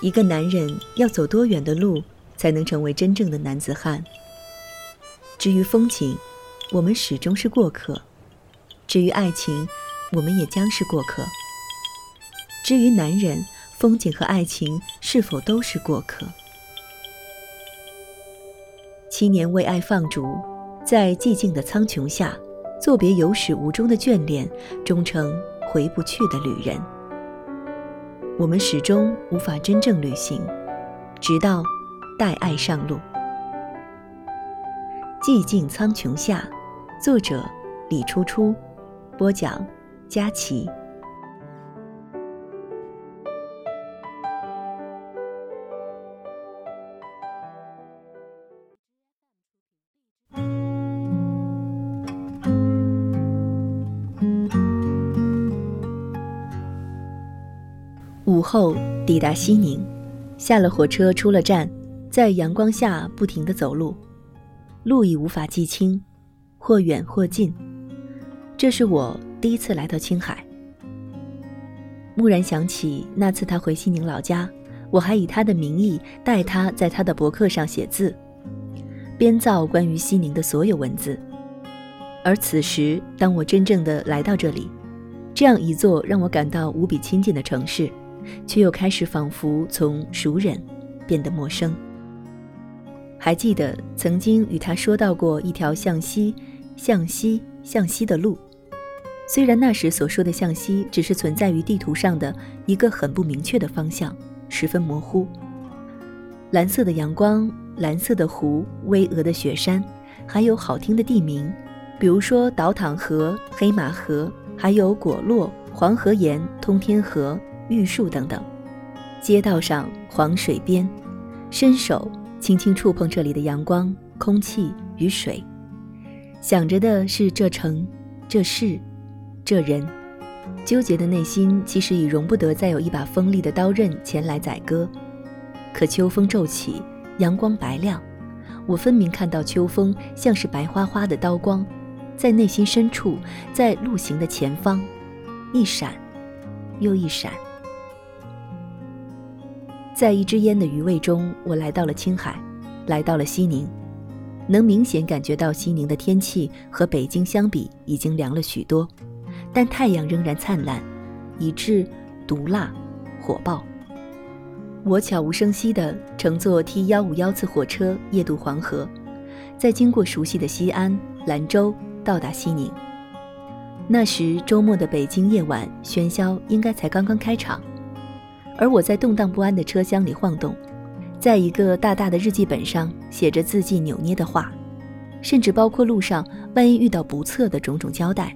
一个男人要走多远的路，才能成为真正的男子汉？至于风景，我们始终是过客；至于爱情，我们也将是过客；至于男人，风景和爱情是否都是过客？七年为爱放逐，在寂静的苍穹下，作别有始无终的眷恋，终成回不去的旅人。我们始终无法真正旅行，直到带爱上路。寂静苍穹下，作者李初初，播讲佳琪。后抵达西宁，下了火车，出了站，在阳光下不停地走路，路已无法记清，或远或近。这是我第一次来到青海。蓦然想起那次他回西宁老家，我还以他的名义代他在他的博客上写字，编造关于西宁的所有文字。而此时，当我真正的来到这里，这样一座让我感到无比亲近的城市。却又开始仿佛从熟人变得陌生。还记得曾经与他说到过一条向西、向西、向西的路，虽然那时所说的向西只是存在于地图上的一个很不明确的方向，十分模糊。蓝色的阳光、蓝色的湖、巍峨的雪山，还有好听的地名，比如说倒淌河、黑马河，还有果洛、黄河沿、通天河。玉树等等，街道上黄水边，伸手轻轻触碰这里的阳光、空气与水，想着的是这城、这事、这人，纠结的内心其实已容不得再有一把锋利的刀刃前来宰割。可秋风骤起，阳光白亮，我分明看到秋风像是白花花的刀光，在内心深处，在路行的前方，一闪又一闪。在一支烟的余味中，我来到了青海，来到了西宁，能明显感觉到西宁的天气和北京相比已经凉了许多，但太阳仍然灿烂，以致毒辣火爆。我悄无声息地乘坐 T 幺五幺次火车夜渡黄河，再经过熟悉的西安、兰州，到达西宁。那时周末的北京夜晚喧嚣应该才刚刚开场。而我在动荡不安的车厢里晃动，在一个大大的日记本上写着字迹扭捏的话，甚至包括路上万一遇到不测的种种交代。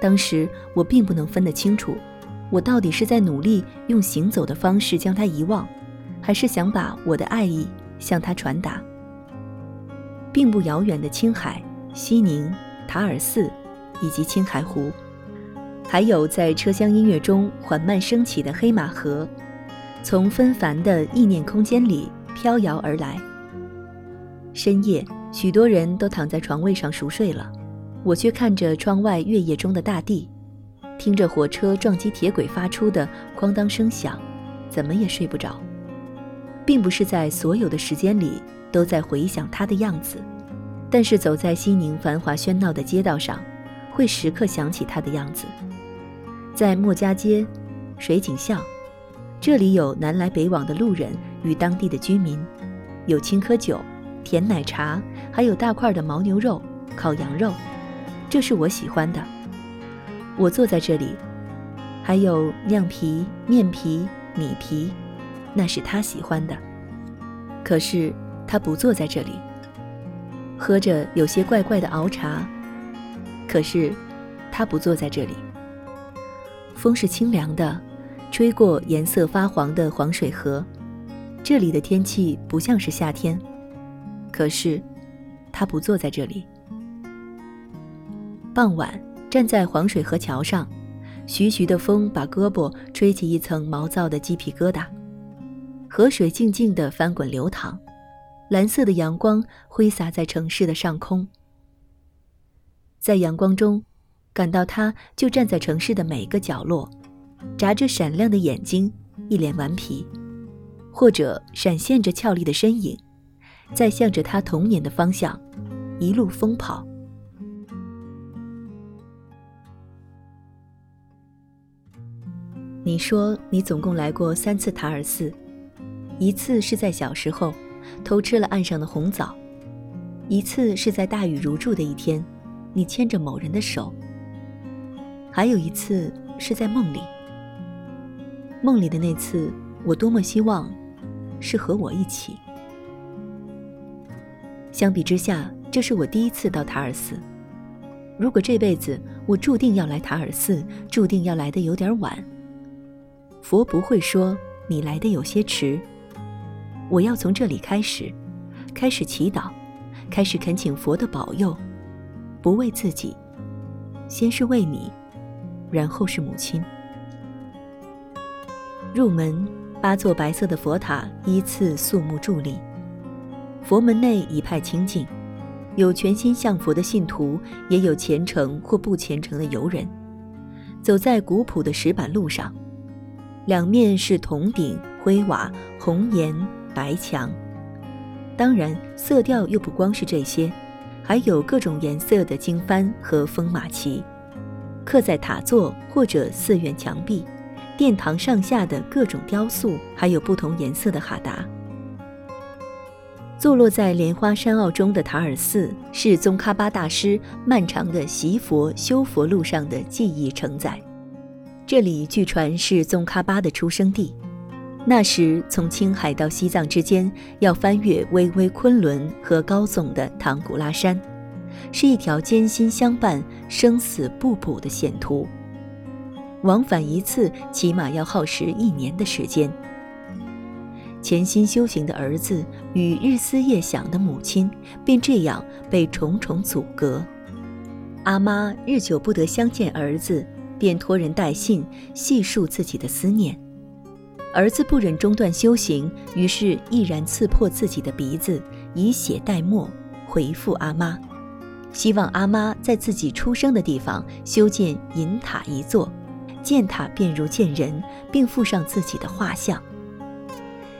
当时我并不能分得清楚，我到底是在努力用行走的方式将它遗忘，还是想把我的爱意向他传达。并不遥远的青海、西宁、塔尔寺，以及青海湖。还有在车厢音乐中缓慢升起的黑马河，从纷繁的意念空间里飘摇而来。深夜，许多人都躺在床位上熟睡了，我却看着窗外月夜中的大地，听着火车撞击铁轨发出的哐当声响，怎么也睡不着。并不是在所有的时间里都在回想他的样子，但是走在西宁繁华喧闹的街道上，会时刻想起他的样子。在莫家街、水井巷，这里有南来北往的路人与当地的居民，有青稞酒、甜奶茶，还有大块的牦牛肉、烤羊肉，这是我喜欢的。我坐在这里，还有酿皮、面皮、米皮，那是他喜欢的。可是他不坐在这里，喝着有些怪怪的熬茶，可是他不坐在这里。风是清凉的，吹过颜色发黄的黄水河。这里的天气不像是夏天，可是他不坐在这里。傍晚，站在黄水河桥上，徐徐的风把胳膊吹起一层毛躁的鸡皮疙瘩。河水静静的翻滚流淌，蓝色的阳光挥洒在城市的上空。在阳光中。感到他就站在城市的每个角落，眨着闪亮的眼睛，一脸顽皮。或者闪现着俏丽的身影，在向着他童年的方向一路疯跑。你说你总共来过三次塔尔寺，一次是在小时候，偷吃了岸上的红枣；一次是在大雨如注的一天，你牵着某人的手；还有一次是在梦里。梦里的那次，我多么希望是和我一起。相比之下，这是我第一次到塔尔寺。如果这辈子我注定要来塔尔寺，注定要来的有点晚。佛不会说你来的有些迟。我要从这里开始，开始祈祷，开始恳请佛的保佑，不为自己，先是为你，然后是母亲。入门，八座白色的佛塔依次肃穆伫立。佛门内一派清净，有全心向佛的信徒，也有虔诚或不虔诚的游人，走在古朴的石板路上。两面是铜顶、灰瓦、红岩、白墙，当然色调又不光是这些，还有各种颜色的经幡和风马旗，刻在塔座或者寺院墙壁、殿堂上下的各种雕塑，还有不同颜色的哈达。坐落在莲花山坳中的塔尔寺，是宗喀巴大师漫长的习佛修佛路上的记忆承载。这里据传是宗喀巴的出生地。那时从青海到西藏之间，要翻越巍巍昆仑和高耸的唐古拉山，是一条艰辛相伴、生死不卜的险途。往返一次，起码要耗时一年的时间。潜心修行的儿子与日思夜想的母亲，便这样被重重阻隔。阿妈日久不得相见儿子。便托人带信，细述自己的思念。儿子不忍中断修行，于是毅然刺破自己的鼻子，以血代墨，回复阿妈，希望阿妈在自己出生的地方修建银塔一座，建塔便如见人，并附上自己的画像，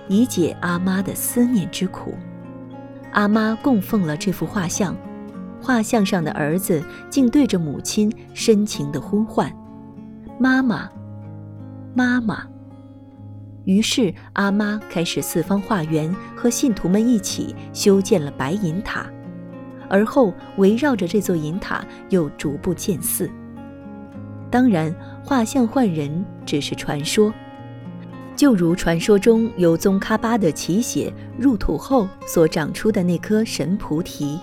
以解阿妈的思念之苦。阿妈供奉了这幅画像，画像上的儿子竟对着母亲深情地呼唤。妈妈，妈妈。于是阿妈开始四方化缘，和信徒们一起修建了白银塔，而后围绕着这座银塔又逐步建寺。当然，画像换人只是传说，就如传说中有宗喀巴的奇血入土后所长出的那棵神菩提，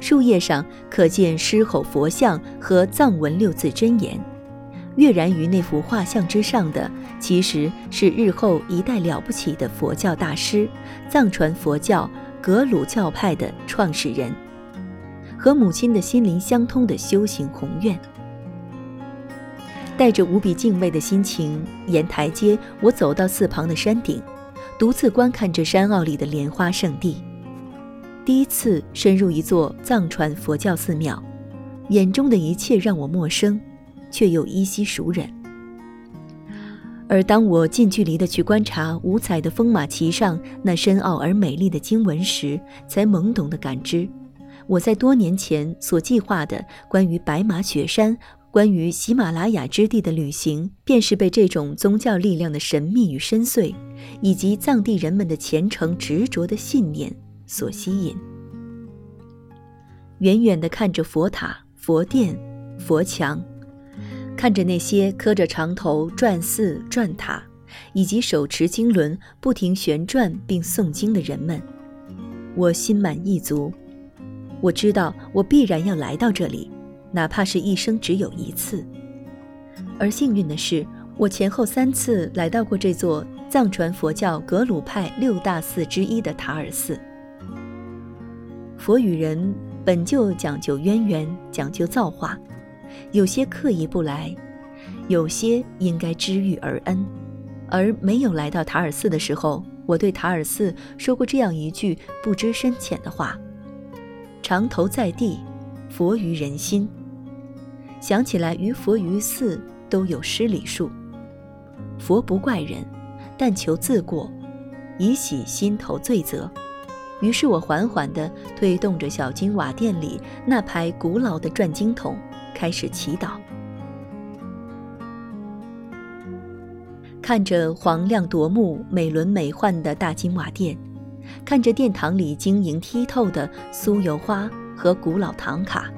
树叶上可见狮吼佛像和藏文六字真言。跃然于那幅画像之上的，其实是日后一代了不起的佛教大师，藏传佛教格鲁教派的创始人，和母亲的心灵相通的修行宏愿。带着无比敬畏的心情，沿台阶，我走到寺旁的山顶，独自观看这山坳里的莲花圣地。第一次深入一座藏传佛教寺庙，眼中的一切让我陌生。却又依稀熟稔。而当我近距离的去观察五彩的风马旗上那深奥而美丽的经文时，才懵懂的感知，我在多年前所计划的关于白马雪山、关于喜马拉雅之地的旅行，便是被这种宗教力量的神秘与深邃，以及藏地人们的虔诚执着的信念所吸引。远远地看着佛塔、佛殿、佛墙。看着那些磕着长头转寺转塔，以及手持经轮不停旋转并诵经的人们，我心满意足。我知道我必然要来到这里，哪怕是一生只有一次。而幸运的是，我前后三次来到过这座藏传佛教格鲁派六大寺之一的塔尔寺。佛与人本就讲究渊源，讲究造化。有些刻意不来，有些应该知遇而恩。而没有来到塔尔寺的时候，我对塔尔寺说过这样一句不知深浅的话：“长头在地，佛于人心。”想起来，于佛于寺都有失礼数。佛不怪人，但求自过，以洗心头罪责。于是我缓缓地推动着小金瓦店里那排古老的转经筒，开始祈祷。看着黄亮夺目、美轮美奂的大金瓦店，看着殿堂里晶莹剔透的酥油花和古老唐卡，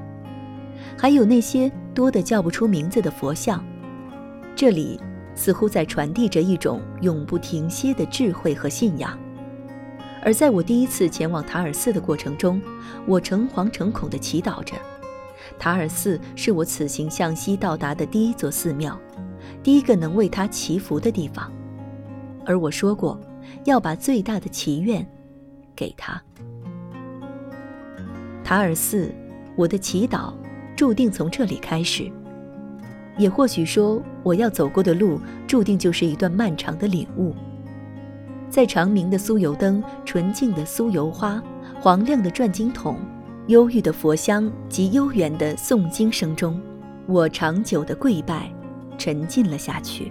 还有那些多得叫不出名字的佛像，这里似乎在传递着一种永不停歇的智慧和信仰。而在我第一次前往塔尔寺的过程中，我诚惶诚恐地祈祷着。塔尔寺是我此行向西到达的第一座寺庙，第一个能为他祈福的地方。而我说过，要把最大的祈愿给他。塔尔寺，我的祈祷注定从这里开始。也或许说，我要走过的路，注定就是一段漫长的领悟。在长明的酥油灯、纯净的酥油花、黄亮的转经筒、忧郁的佛香及悠远的诵经声中，我长久的跪拜，沉浸了下去。